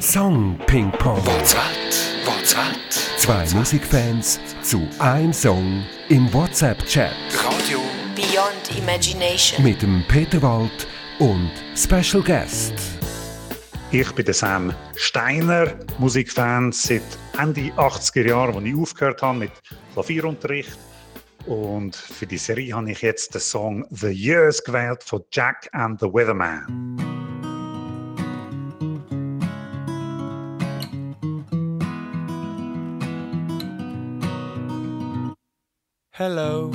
Song Ping Pong. What's what? What's what? Zwei Musikfans zu einem Song im WhatsApp-Chat. Radio Beyond Imagination. Mit dem Peter Wald und Special Guest. Ich bin der Sam Steiner, Musikfan seit Ende 80er Jahre, als ich aufgehört habe mit Klavierunterricht. Und für die Serie habe ich jetzt den Song The Years gewählt von Jack and the Weatherman. Hello,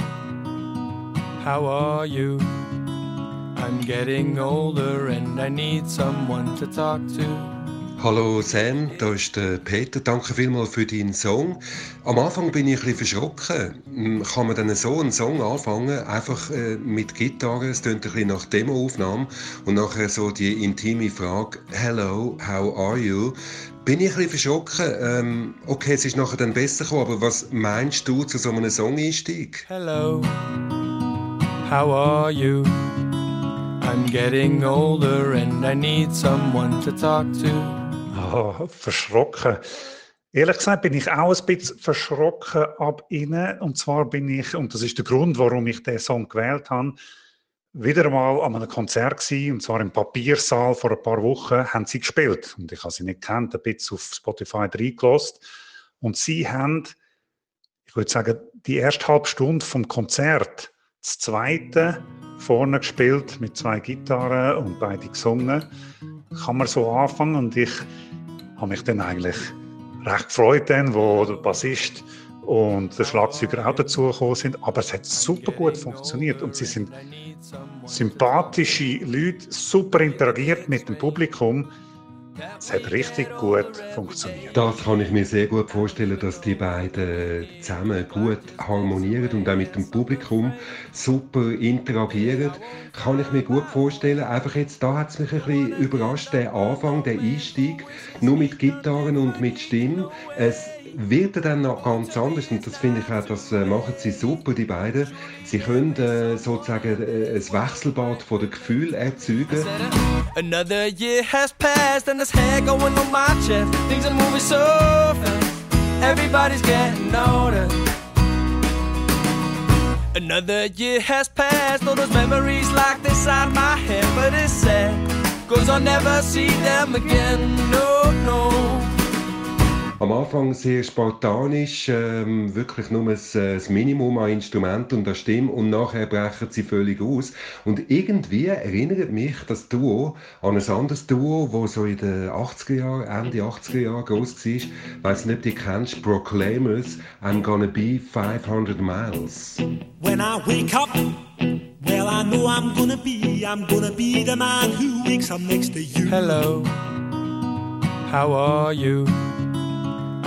how are you? I'm getting older and I need someone to talk to. Hallo Sam, da ist der Peter. Danke vielmals für deinen Song. Am Anfang bin ich ein bisschen verschrocken. Hm, Kann man dann so einen Song anfangen, einfach äh, mit Gitarre, es klingt ein bisschen nach Demoaufnahme und nachher so die intime Frage Hello, how are you? Bin ich ein bisschen verschrocken. Ähm, okay, es ist nachher dann besser gekommen, aber was meinst du zu so einem Song-Einstieg? Hello, how are you? I'm getting older and I need someone to talk to. Verschrocken. Ehrlich gesagt bin ich auch ein bisschen verschrocken ab innen. Und zwar bin ich, und das ist der Grund, warum ich den Song gewählt habe, wieder einmal an einem Konzert gewesen, und zwar im Papiersaal vor ein paar Wochen, haben sie gespielt. Und ich habe sie nicht kennt, ein bisschen auf Spotify reingelost. Und sie haben, ich würde sagen, die erste halbe Stunde vom Konzert, das zweite vorne gespielt mit zwei Gitarren und beide gesungen. Kann man so anfangen und ich habe mich dann eigentlich recht gefreut, dann, wo der Bassist und der Schlagzeuger auch dazugekommen sind. Aber es hat super gut funktioniert und sie sind sympathische Leute, super interagiert mit dem Publikum. Es hat richtig gut funktioniert. Das kann ich mir sehr gut vorstellen, dass die beiden zusammen gut harmonieren und auch mit dem Publikum super interagieren. Kann ich mir gut vorstellen. Einfach jetzt, da hat es mich ein bisschen überrascht, der Anfang, der Einstieg, nur mit Gitarren und mit Stimmen. Es wird dann noch ganz anders und das finde ich auch, das äh, machen sie super, die beiden. Sie können äh, sozusagen äh, ein Wechselbad von den Gefühlen erzeugen. Another year has passed and there's hair going on my chest. Things are moving so fast. Everybody's getting older. Another year has passed, all those memories locked inside my head. But it's sad, cause I'll never see them again. No, no. Am Anfang sehr spartanisch, ähm, wirklich nur das, äh, das Minimum an Instrument und an Stimme und nachher brechen sie völlig aus. Und irgendwie erinnert mich das Duo an ein anderes Duo, das so in den 80er Jahren, Ende 80er Jahre groß war. Ich weiss nicht, ob du die kennst, Proclaimers, I'm gonna be 500 miles. When I wake up, well, I know I'm gonna be, I'm gonna be the man who wakes up next to you. Hello, how are you?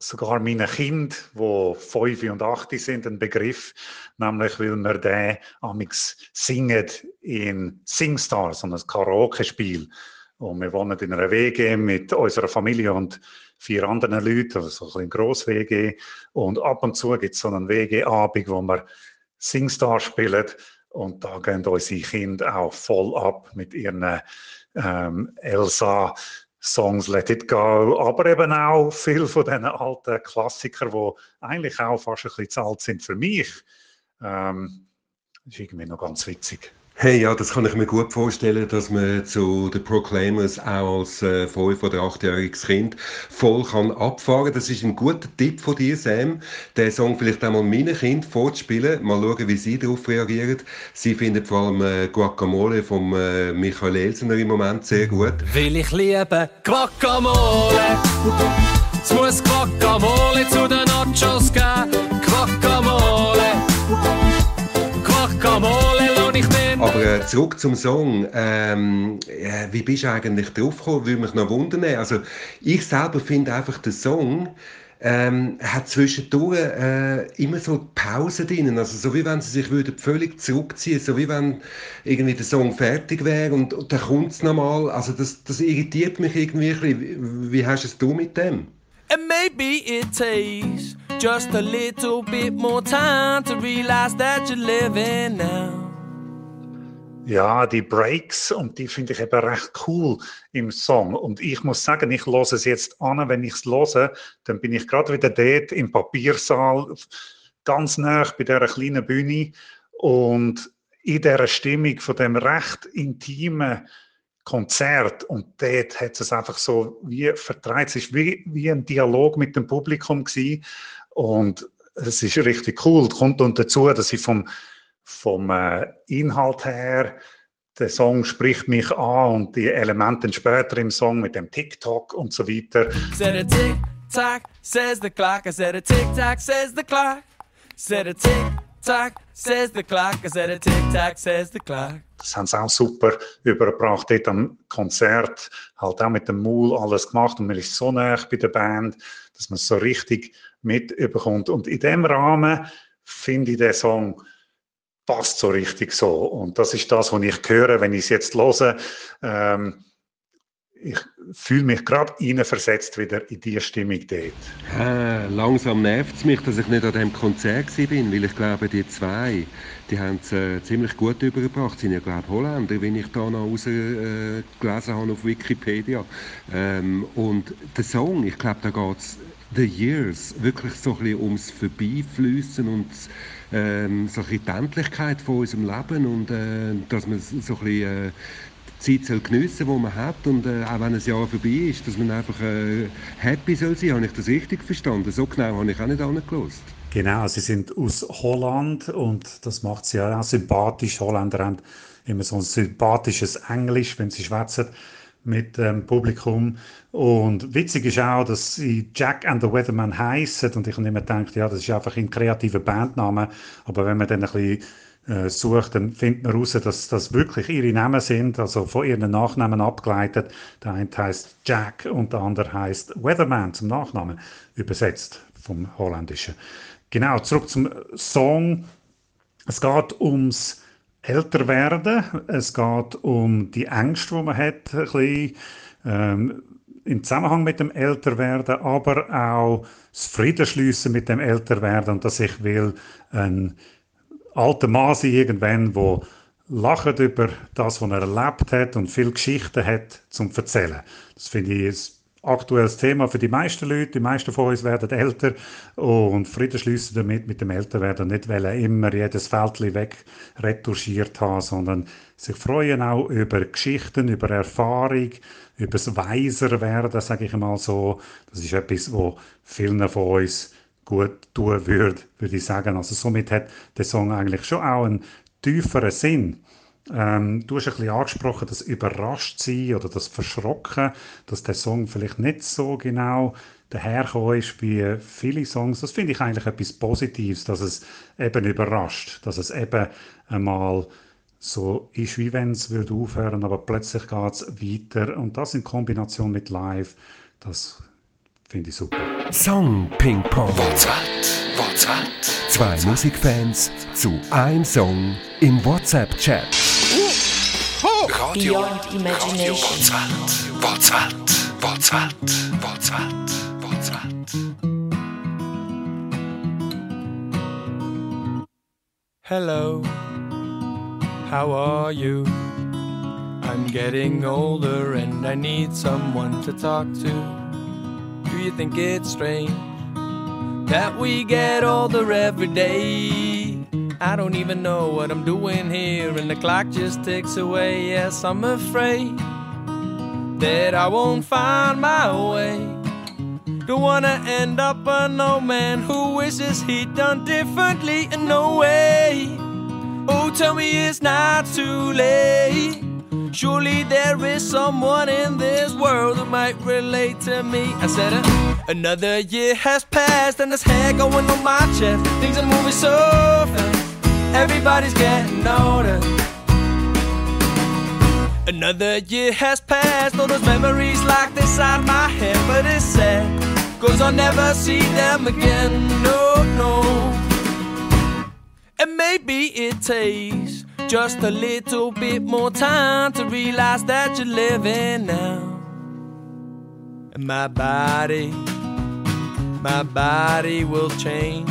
sogar meinen Kind, wo fünf und acht sind, ein Begriff, nämlich weil wir den amix singen in Singstars, ein Karaoke-Spiel. Und wir wohnen in einer WG mit unserer Familie und vier anderen Leuten, also so ein gross WG. Und ab und zu gibt es so einen WG-Abend, wo wir Singstar spielen. Und da gehen unsere Kinder auch voll ab mit ihren ähm, Elsa Songs Let It Go, aber eben auch viel von diesen alten Klassikern, die eigentlich auch fast ein bisschen zu alt sind für mich. Ähm, das ist irgendwie noch ganz witzig. Hey, ja, das kann ich mir gut vorstellen, dass man zu den Proclaimers auch als äh, 5- oder 8-jähriges Kind voll kann abfahren Das ist ein guter Tipp von dir, Sam, den Song vielleicht auch mal meinen Kind vorzuspielen. Mal schauen, wie sie darauf reagieren. Sie finden vor allem äh, Guacamole von äh, Michael Elsener im Moment sehr gut. Will ich liebe Guacamole? Es muss Guacamole zu den Nachos geben. Guacamole. Guacamole Aber äh, zurück zum Song. Ähm, äh, wie bist du eigentlich drauf gekommen? Würde mich noch wundern. Also, ich selber finde einfach den Song ähm, hat zwischendurch äh, immer so Pausen drin, also so wie wenn sie sich würden völlig zurückziehen, so wie wenn irgendwie der Song fertig wäre und, und dann kommt es nochmal, also das, das irritiert mich irgendwie ein bisschen. Wie, wie hast es du mit dem? And maybe it takes just a little bit more time to realize that you're living now. Ja, die Breaks und die finde ich eben recht cool im Song. Und ich muss sagen, ich höre es jetzt an, wenn ich es höre, dann bin ich gerade wieder dort im Papiersaal, ganz nah bei dieser kleinen Bühne und in dieser Stimmung von dem recht intimen Konzert. Und dort hat es einfach so wie vertreibt, es ist wie, wie ein Dialog mit dem Publikum gewesen. Und es ist richtig cool. Kommt und dazu, dass ich vom vom äh, Inhalt her, der Song spricht mich an und die Elemente später im Song mit dem TikTok und so weiter. Said a tick tock, says the clock. I said a tick tock, says the clock. Said a tick tock, says the clock. I said a tick tock, says the clock. Das haben sie auch super übergebracht dort am Konzert, halt auch mit dem Maul alles gemacht und man ist so nah bei der Band, dass man es so richtig mitbekommt. Und in dem Rahmen finde ich den Song passt so richtig so. Und das ist das, was ich höre, wenn ich es jetzt höre. Ähm, ich fühle mich gerade versetzt wieder in diese Stimmung dort. Äh, langsam nervt es mich, dass ich nicht an dem Konzert war, weil ich glaube, die zwei, die haben es äh, ziemlich gut übergebracht. Sie sind ja, glaube ich, Holländer, wenn ich da noch rausgelesen äh, habe auf Wikipedia. Ähm, und der Song, ich glaube, da geht es The Years wirklich so ein bisschen ums Vorbeifließen und ähm, so ein bisschen die Endlichkeit von unserem Leben und äh, dass man so ein bisschen äh, die Zeit soll geniessen die man hat und äh, auch wenn ein Jahr vorbei ist, dass man einfach äh, happy soll sein. Habe ich das richtig verstanden? So genau habe ich auch nicht angelassen. Genau, sie sind aus Holland und das macht sie ja auch sympathisch. Holländer haben immer so ein sympathisches Englisch, wenn sie schwätzen mit dem Publikum. Und witzig ist auch, dass sie Jack and the Weatherman heißen und ich habe immer gedacht, ja, das ist einfach ein kreativer Bandname. Aber wenn man dann ein bisschen äh, sucht, dann findet man heraus, dass das wirklich ihre Namen sind, also von ihren Nachnamen abgeleitet. Der eine heißt Jack und der andere heißt Weatherman zum Nachnamen, übersetzt vom Holländischen. Genau, zurück zum Song. Es geht ums Älterwerden. Es geht um die Ängste, die man hat, ein bisschen, ähm, im Zusammenhang mit dem Älterwerden, aber auch das Friedensschliessen mit dem Älterwerden und dass ich will ein alter Mann sein irgendwann, wo lacht über das, was er erlebt hat und viel Geschichten hat zum erzählen. Das finde ich ein aktuelles Thema für die meisten Leute. Die meisten von uns werden älter und Frieden schließen damit mit dem Älterwerden nicht wollen immer jedes Fältchen weg retuschiert haben, sondern sich freuen auch über Geschichten, über Erfahrung, über das Weiserwerden, sage ich mal so. Das ist etwas, wo vielen von uns gut tun würde, würde ich sagen. Also somit hat der Song eigentlich schon auch einen tieferen Sinn. Ähm, du hast ein bisschen angesprochen, das Überraschtsein oder das Verschrocken, dass der Song vielleicht nicht so genau dahergekommen ist wie viele Songs. Das finde ich eigentlich etwas Positives, dass es eben überrascht, dass es eben einmal so ist, wie wenn es würde aufhören, aber plötzlich geht es weiter. Und das in Kombination mit Live, das finde ich super. Song Ping Pong. WhatsApp, WhatsApp, Zwei Musikfans zu einem Song im WhatsApp-Chat. Radio, Beyond Imagination. WhatsApp, WhatsApp, WhatsApp, WhatsApp, WhatsApp. Hello, how are you? I'm getting older and I need someone to talk to. Do you think it's strange that we get older every day? I don't even know what I'm doing here, and the clock just ticks away. Yes, I'm afraid that I won't find my way. Don't wanna end up an old man who wishes he'd done differently in no way. Oh, tell me it's not too late. Surely there is someone in this world who might relate to me. I said, uh, another year has passed and there's hair going on my chest. Things are moving so fast. Everybody's getting older. Another year has passed, all those memories locked inside my head, but it's sad Cause I'll never see them again, no, no. And maybe it takes just a little bit more time to realize that you're living now. And my body, my body will change.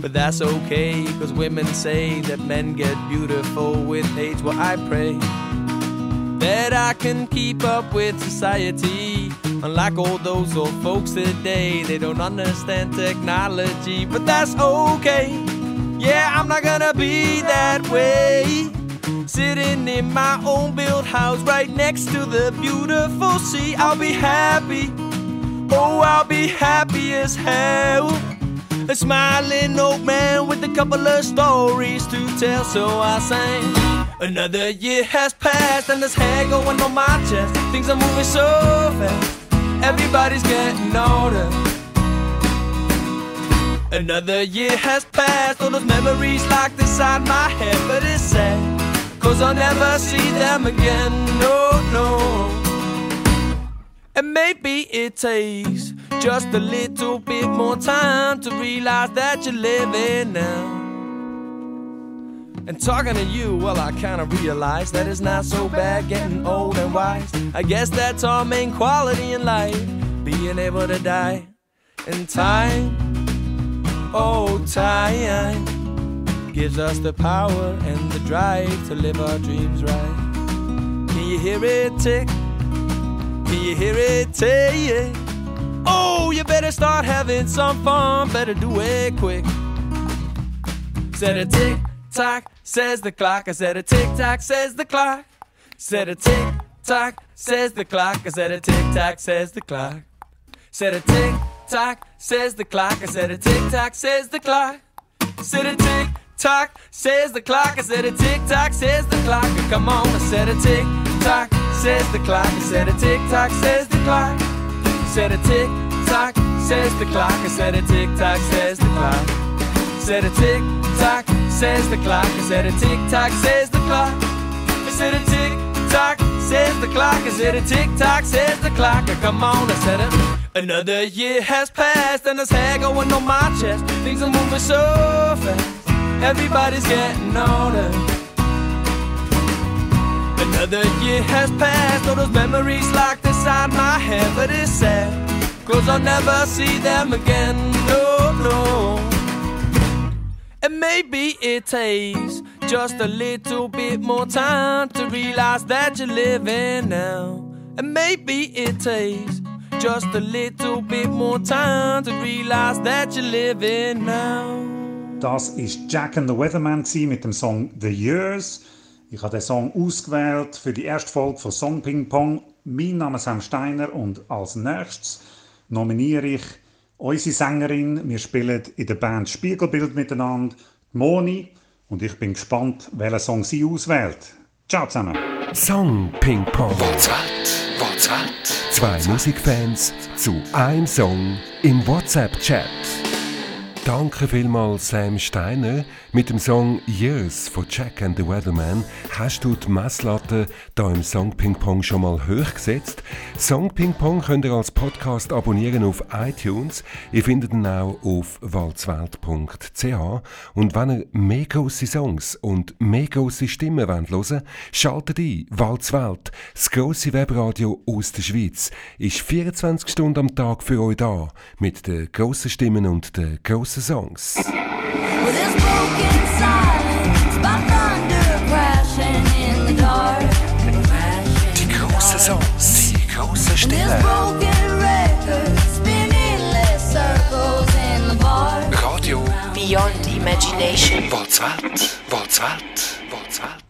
But that's okay, cause women say that men get beautiful with age. Well, I pray that I can keep up with society. Unlike all those old folks today, they don't understand technology, but that's okay. Yeah, I'm not gonna be that way. Sitting in my own built house right next to the beautiful sea, I'll be happy. Oh, I'll be happy as hell. A smiling old man with a couple of stories to tell, so I sang. Another year has passed and there's hair going on my chest. Things are moving so fast, everybody's getting older. Another year has passed, all those memories locked inside my head, but it's sad, cause I'll never see them again, no, no. And maybe it takes just a little bit more time to realize that you're living now. And talking to you, well, I kinda realize that it's not so bad getting old and wise. I guess that's our main quality in life, being able to die in time. Oh, time gives us the power and the drive to live our dreams right. Can you hear it tick? Can you hear it tick? Oh, better start having some fun. Better do it quick. Said a tick tock, says the clock. I said a tick tock, says the clock. Said a tick tock, says the clock. I said a tick tock, says the clock. Said a tick tock, says the clock. I said a tick tock, says the clock. Said a tick tock, says the clock. I said a tick tock, says the clock. Come on, I said a tick tock, says the clock. I said a tick tock, says the clock. Said a tick tock, says the clock. I said a tick tock, says the clock. Said a tick tock, says the clock. I said a tick tock, says the clock. I said a tick tock, says the clock. I said a tick tock, says the clock. Come on, I said it. Another year has passed and there's hair going on my chest. Things are moving so fast. Everybody's getting older. Another year has passed, all those memories locked inside my head, but it's sad. Cause I'll never see them again, no, no. And maybe it takes just a little bit more time to realize that you're living now. And maybe it takes just a little bit more time to realize that you're living now. Das ist Jack and the Weatherman mit dem Song The Years. Ich habe den Song ausgewählt für die erste Folge von Song Ping Pong. Mein Name ist Sam Steiner und als nächstes nominiere ich unsere Sängerin. Wir spielen in der Band Spiegelbild miteinander, Moni. Und ich bin gespannt, welchen Song sie auswählt. Ciao zusammen. Song Ping Pong. What's what? What's what? Zwei Musikfans zu einem Song im WhatsApp-Chat. Danke vielmals Sam Steiner. Mit dem Song Years von Jack and the Weatherman hast du die Messlatte da im Song Ping Pong schon mal hoch gesetzt. Song Ping Pong könnt ihr als Podcast abonnieren auf iTunes. Ihr findet ihn auch auf walzwelt.ch. Und wenn ihr mehr grosse Songs und mehr grosse Stimmen wollt hören schaltet ein. Walzwelt, das grosse Webradio aus der Schweiz, ist 24 Stunden am Tag für euch da. Mit den grossen Stimmen und den grossen Songs. The dark. Die großen Songs, die the bar. Radio Beyond imagination. What? What's what?